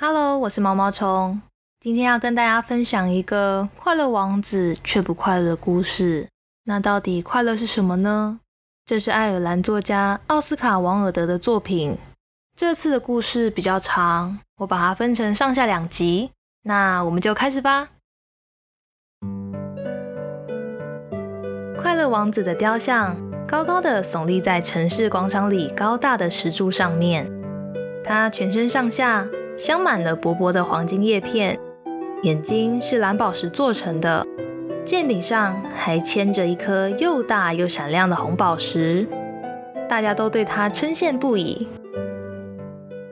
Hello，我是毛毛虫。今天要跟大家分享一个快乐王子却不快乐的故事。那到底快乐是什么呢？这是爱尔兰作家奥斯卡·王尔德的作品。这次的故事比较长，我把它分成上下两集。那我们就开始吧。快乐王子的雕像高高的耸立在城市广场里高大的石柱上面，他全身上下。镶满了薄薄的黄金叶片，眼睛是蓝宝石做成的，剑柄上还牵着一颗又大又闪亮的红宝石。大家都对它称羡不已。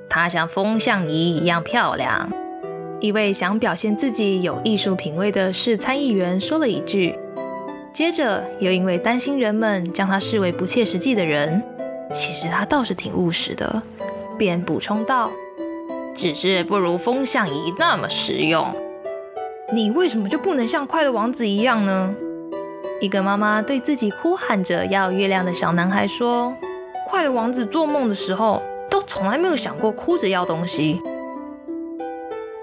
它像风向仪一样漂亮。一位想表现自己有艺术品味的市参议员说了一句，接着又因为担心人们将他视为不切实际的人，其实他倒是挺务实的，便补充道。只是不如风向仪那么实用。你为什么就不能像快乐王子一样呢？一个妈妈对自己哭喊着要月亮的小男孩说：“快乐王子做梦的时候，都从来没有想过哭着要东西。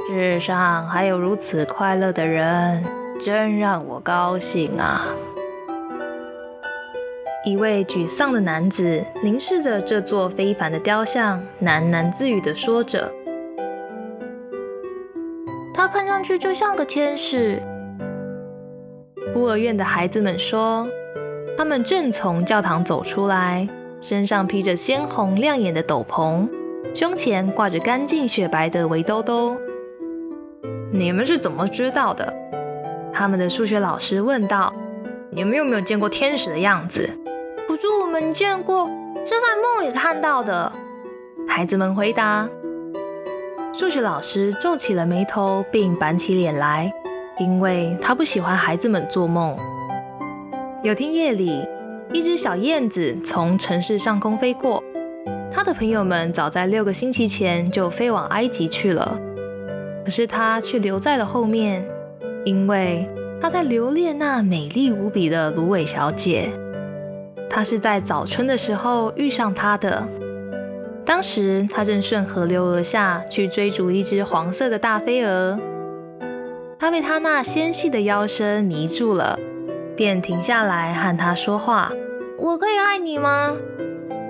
世上还有如此快乐的人，真让我高兴啊！”一位沮丧的男子凝视着这座非凡的雕像，喃喃自语地说着。去就像个天使。孤儿院的孩子们说，他们正从教堂走出来，身上披着鲜红亮眼的斗篷，胸前挂着干净雪白的围兜兜。你们是怎么知道的？他们的数学老师问道。你们有没有见过天使的样子？不是我们见过，是在梦里看到的。孩子们回答。数学老师皱起了眉头，并板起脸来，因为他不喜欢孩子们做梦。有天夜里，一只小燕子从城市上空飞过，它的朋友们早在六个星期前就飞往埃及去了，可是它却留在了后面，因为它在留恋那美丽无比的芦苇小姐。它是在早春的时候遇上她的。当时他正顺河流而下去追逐一只黄色的大飞蛾，他被他那纤细的腰身迷住了，便停下来和他说话：“我可以爱你吗？”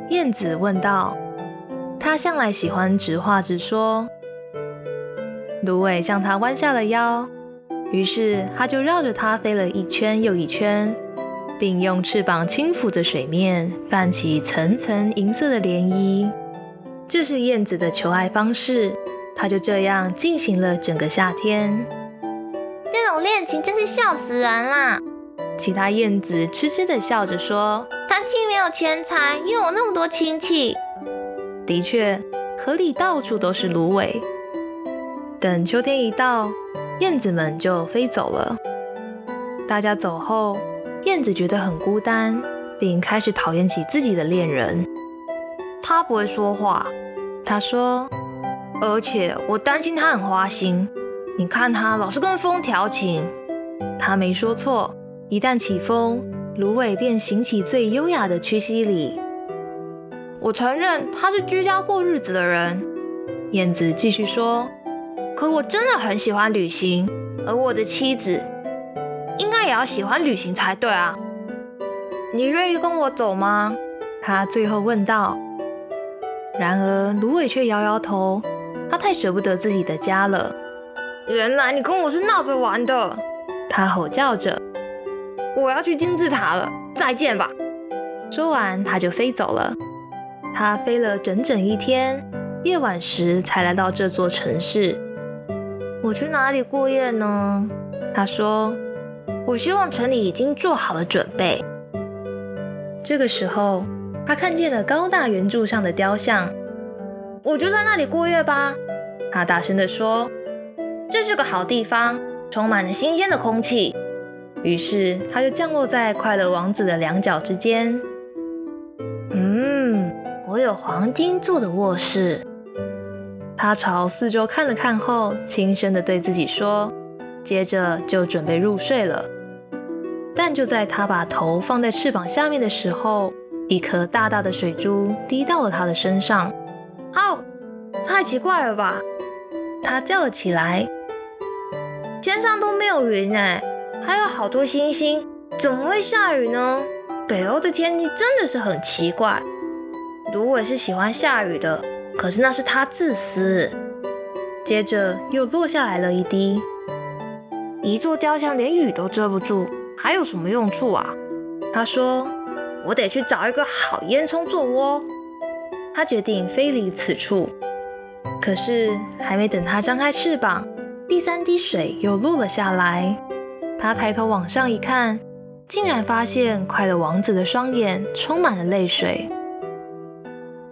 燕子问道。他向来喜欢直话直说。芦苇向他弯下了腰，于是他就绕着它飞了一圈又一圈，并用翅膀轻抚着水面，泛起层层银色的涟漪。这是燕子的求爱方式，它就这样进行了整个夏天。这种恋情真是笑死人啦！其他燕子痴痴地笑着说：“他既没有钱财，又有那么多亲戚。”的确，河里到处都是芦苇。等秋天一到，燕子们就飞走了。大家走后，燕子觉得很孤单，并开始讨厌起自己的恋人。他不会说话，他说，而且我担心他很花心。你看他老是跟风调情。他没说错，一旦起风，芦苇便行起最优雅的屈膝礼。我承认他是居家过日子的人。燕子继续说，可我真的很喜欢旅行，而我的妻子应该也要喜欢旅行才对啊。你愿意跟我走吗？他最后问道。然而，芦苇却摇摇头，他太舍不得自己的家了。原来你跟我是闹着玩的，他吼叫着。我要去金字塔了，再见吧。说完，他就飞走了。他飞了整整一天，夜晚时才来到这座城市。我去哪里过夜呢？他说。我希望城里已经做好了准备。这个时候。他看见了高大圆柱上的雕像，我就在那里过夜吧。他大声地说：“这是个好地方，充满了新鲜的空气。”于是他就降落在快乐王子的两脚之间。嗯，我有黄金做的卧室。他朝四周看了看后，轻声地对自己说，接着就准备入睡了。但就在他把头放在翅膀下面的时候，一颗大大的水珠滴到了他的身上，好，太奇怪了吧！他叫了起来：“天上都没有云哎，还有好多星星，怎么会下雨呢？北欧的天气真的是很奇怪。芦苇是喜欢下雨的，可是那是他自私。”接着又落下来了一滴。一座雕像连雨都遮不住，还有什么用处啊？他说：“我得去找一个好烟囱做窝。”他决定飞离此处。可是还没等他张开翅膀，第三滴水又落了下来。他抬头往上一看，竟然发现快乐王子的双眼充满了泪水，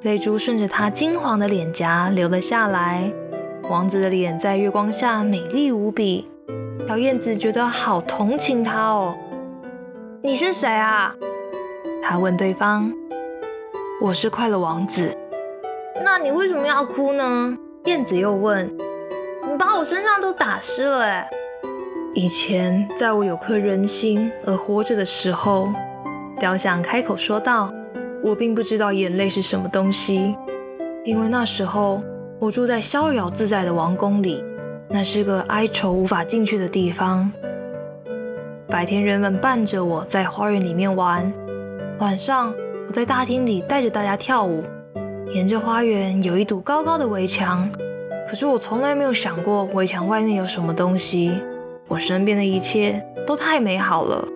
泪珠顺着他金黄的脸颊流了下来。王子的脸在月光下美丽无比，小燕子觉得好同情他哦。你是谁啊？他问对方。我是快乐王子。那你为什么要哭呢？燕子又问。你把我身上都打湿了哎。以前在我有颗人心而活着的时候，雕像开口说道：“我并不知道眼泪是什么东西，因为那时候。”我住在逍遥自在的王宫里，那是个哀愁无法进去的地方。白天人们伴着我在花园里面玩，晚上我在大厅里带着大家跳舞。沿着花园有一堵高高的围墙，可是我从来没有想过围墙外面有什么东西。我身边的一切都太美好了。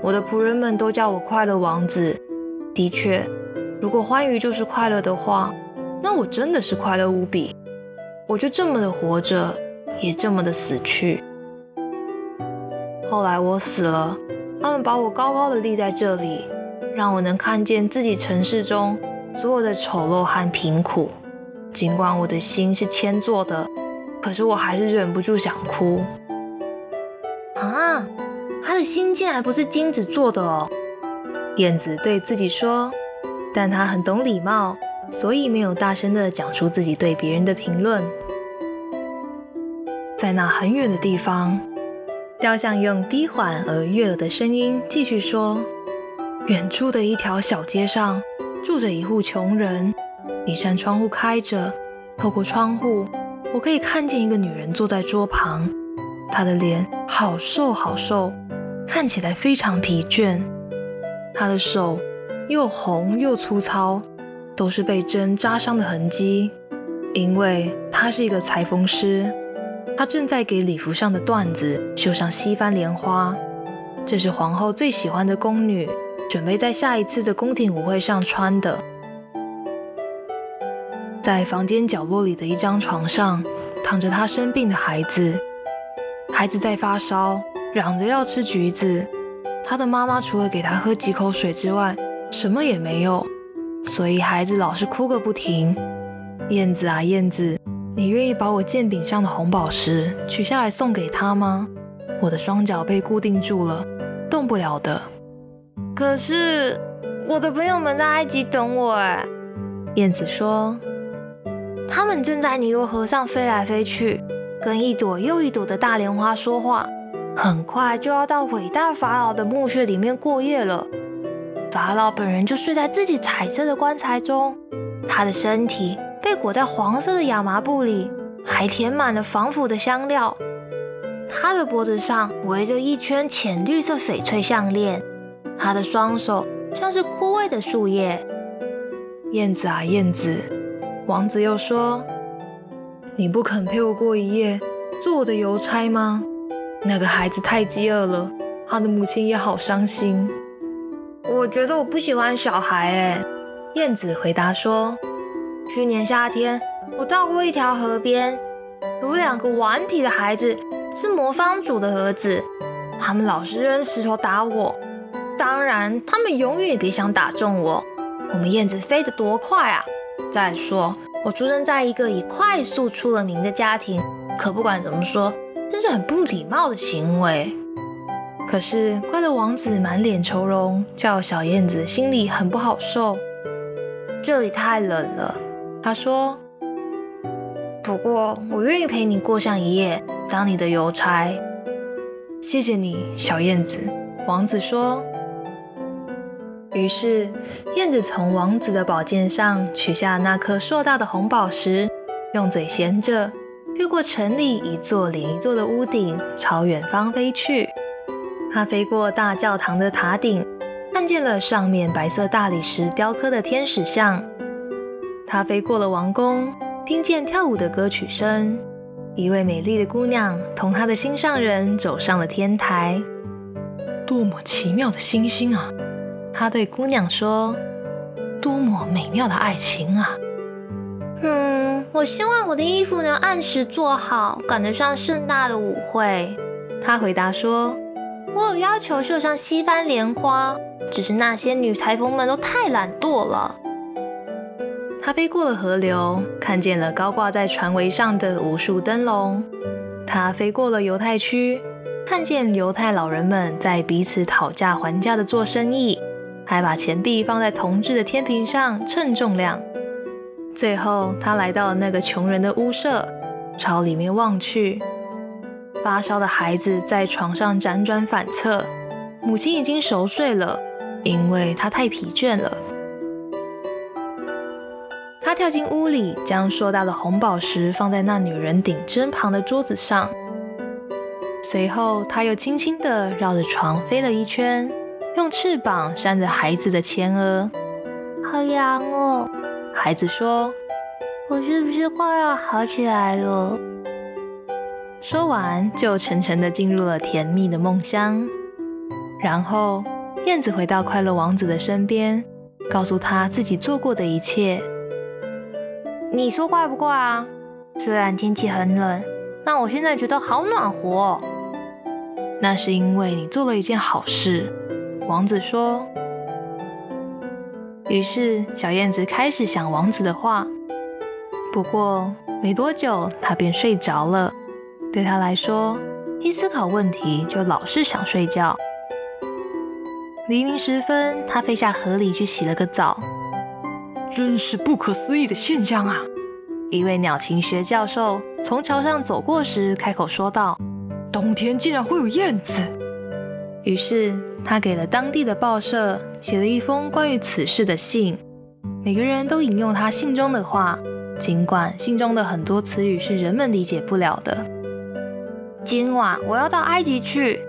我的仆人们都叫我快乐王子。的确，如果欢愉就是快乐的话。那我真的是快乐无比，我就这么的活着，也这么的死去。后来我死了，他们把我高高的立在这里，让我能看见自己城市中所有的丑陋和贫苦。尽管我的心是铅做的，可是我还是忍不住想哭。啊，他的心竟然不是金子做的哦！燕子对自己说，但他很懂礼貌。所以没有大声的讲出自己对别人的评论。在那很远的地方，雕像用低缓而悦耳的声音继续说：“远处的一条小街上，住着一户穷人。一扇窗户开着，透过窗户，我可以看见一个女人坐在桌旁。她的脸好瘦好瘦，看起来非常疲倦。她的手又红又粗糙。”都是被针扎伤的痕迹，因为她是一个裁缝师，他正在给礼服上的缎子绣上西番莲花。这是皇后最喜欢的宫女，准备在下一次的宫廷舞会上穿的。在房间角落里的一张床上，躺着他生病的孩子，孩子在发烧，嚷着要吃橘子。他的妈妈除了给他喝几口水之外，什么也没有。所以孩子老是哭个不停。燕子啊燕子，你愿意把我剑柄上的红宝石取下来送给他吗？我的双脚被固定住了，动不了的。可是我的朋友们在埃及等我哎。燕子说，他们正在尼罗河上飞来飞去，跟一朵又一朵的大莲花说话。很快就要到伟大法老的墓穴里面过夜了。法老本人就睡在自己彩色的棺材中，他的身体被裹在黄色的亚麻布里，还填满了防腐的香料。他的脖子上围着一圈浅绿色翡翠项链，他的双手像是枯萎的树叶。燕子啊燕子，王子又说：“你不肯陪我过一夜，做我的邮差吗？”那个孩子太饥饿了，他的母亲也好伤心。我觉得我不喜欢小孩哎，燕子回答说：“去年夏天，我到过一条河边，有两个顽皮的孩子，是魔方主的儿子，他们老是扔石头打我。当然，他们永远也别想打中我。我们燕子飞得多快啊！再说，我出生在一个以快速出了名的家庭，可不管怎么说，这是很不礼貌的行为。”可是快乐王子满脸愁容，叫小燕子心里很不好受。这里太冷了，他说。不过我愿意陪你过上一夜，当你的邮差。谢谢你，小燕子。王子说。于是燕子从王子的宝剑上取下那颗硕大的红宝石，用嘴衔着，越过城里一座连一座的屋顶，朝远方飞去。它飞过大教堂的塔顶，看见了上面白色大理石雕刻的天使像。它飞过了王宫，听见跳舞的歌曲声。一位美丽的姑娘同她的心上人走上了天台。多么奇妙的星星啊！他对姑娘说：“多么美妙的爱情啊！”嗯，我希望我的衣服能按时做好，赶得上盛大的舞会。他回答说：“我有要求绣上西番莲花，只是那些女裁缝们都太懒惰了。”他飞过了河流，看见了高挂在船桅上的无数灯笼。他飞过了犹太区，看见犹太老人们在彼此讨价还价的做生意，还把钱币放在铜制的天平上称重量。最后，他来到了那个穷人的屋舍，朝里面望去，发烧的孩子在床上辗转反侧，母亲已经熟睡了，因为她太疲倦了。他跳进屋里，将硕大的红宝石放在那女人顶针旁的桌子上。随后，他又轻轻地绕着床飞了一圈，用翅膀扇着孩子的前额。好凉哦，孩子说：“我是不是快要好起来了？”说完，就沉沉的进入了甜蜜的梦乡。然后，燕子回到快乐王子的身边，告诉他自己做过的一切。你说怪不怪啊？虽然天气很冷，但我现在觉得好暖和。那是因为你做了一件好事，王子说。于是小燕子开始想王子的话，不过没多久它便睡着了。对它来说，一思考问题就老是想睡觉。黎明时分，它飞下河里去洗了个澡。真是不可思议的现象啊！一位鸟禽学教授从桥上走过时，开口说道：“冬天竟然会有燕子。”于是他给了当地的报社写了一封关于此事的信，每个人都引用他信中的话，尽管信中的很多词语是人们理解不了的。今晚我要到埃及去，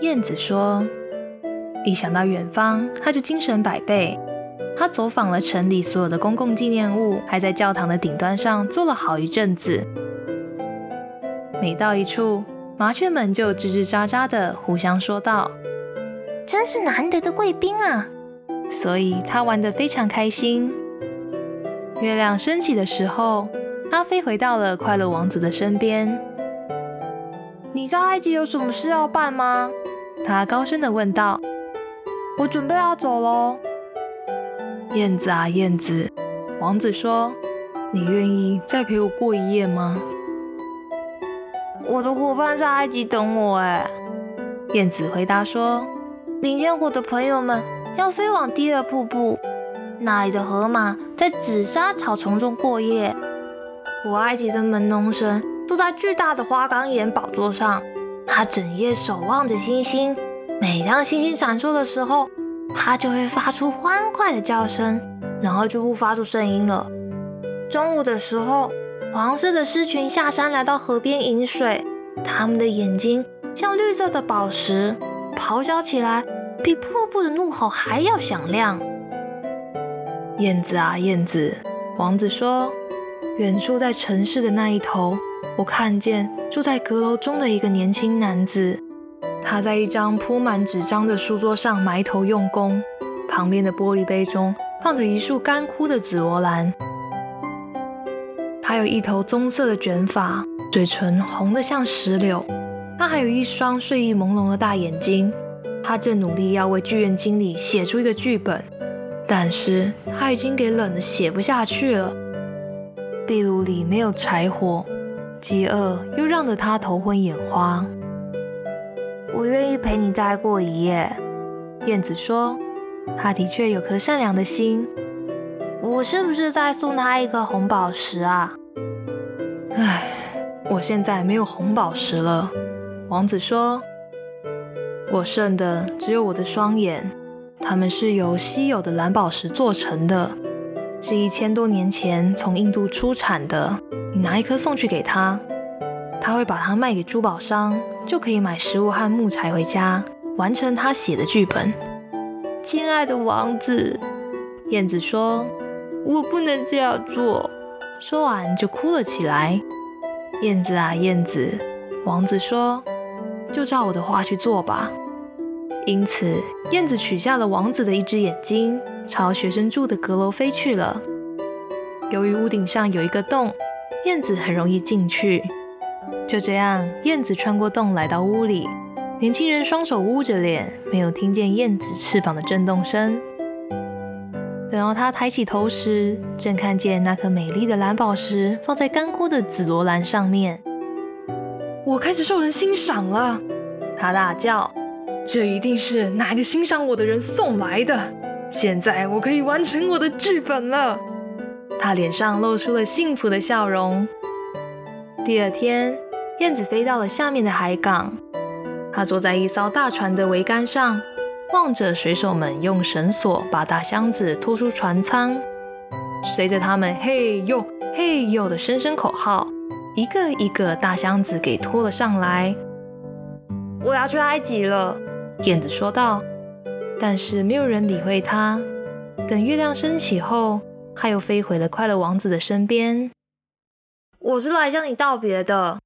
燕子说。一想到远方，他就精神百倍。他走访了城里所有的公共纪念物，还在教堂的顶端上坐了好一阵子。每到一处，麻雀们就吱吱喳喳的互相说道：“真是难得的贵宾啊！”所以他玩得非常开心。月亮升起的时候，阿飞回到了快乐王子的身边。“你在埃及有什么事要办吗？”他高声的问道。“我准备要走喽。”燕子啊，燕子，王子说：“你愿意再陪我过一夜吗？”我的伙伴在埃及等我。哎，燕子回答说：“明天我的朋友们要飞往第二瀑布，那里的河马在紫砂草丛中过夜。古埃及的门农神坐在巨大的花岗岩宝座上，他整夜守望着星星。每当星星闪烁的时候，它就会发出欢快的叫声，然后就不发出声音了。中午的时候，黄色的狮群下山来到河边饮水，它们的眼睛像绿色的宝石，咆哮起来比瀑布的怒吼还要响亮。燕子啊，燕子，王子说：“远处在城市的那一头，我看见住在阁楼中的一个年轻男子。”他在一张铺满纸张的书桌上埋头用功，旁边的玻璃杯中放着一束干枯的紫罗兰。他有一头棕色的卷发，嘴唇红得像石榴。他还有一双睡意朦胧的大眼睛。他正努力要为剧院经理写出一个剧本，但是他已经给冷的写不下去了。壁炉里没有柴火，饥饿又让得他头昏眼花。我愿意陪你再过一夜，燕子说。他的确有颗善良的心。我是不是再送他一个红宝石啊？唉，我现在没有红宝石了。王子说。我剩的只有我的双眼，它们是由稀有的蓝宝石做成的，是一千多年前从印度出产的。你拿一颗送去给他。他会把它卖给珠宝商，就可以买食物和木材回家，完成他写的剧本。亲爱的王子，燕子说：“我不能这样做。”说完就哭了起来。燕子啊，燕子，王子说：“就照我的话去做吧。”因此，燕子取下了王子的一只眼睛，朝学生住的阁楼飞去了。由于屋顶上有一个洞，燕子很容易进去。就这样，燕子穿过洞来到屋里。年轻人双手捂着脸，没有听见燕子翅膀的震动声。等到他抬起头时，正看见那颗美丽的蓝宝石放在干枯的紫罗兰上面。我开始受人欣赏了，他大叫：“这一定是哪个欣赏我的人送来的！现在我可以完成我的剧本了。”他脸上露出了幸福的笑容。第二天，燕子飞到了下面的海港，他坐在一艘大船的桅杆上。望着水手们用绳索把大箱子拖出船舱，随着他们“嘿呦，嘿呦”的声声口号，一个一个大箱子给拖了上来。我要去埃及了，燕子说道。但是没有人理会他。等月亮升起后，他又飞回了快乐王子的身边。我是来向你道别的，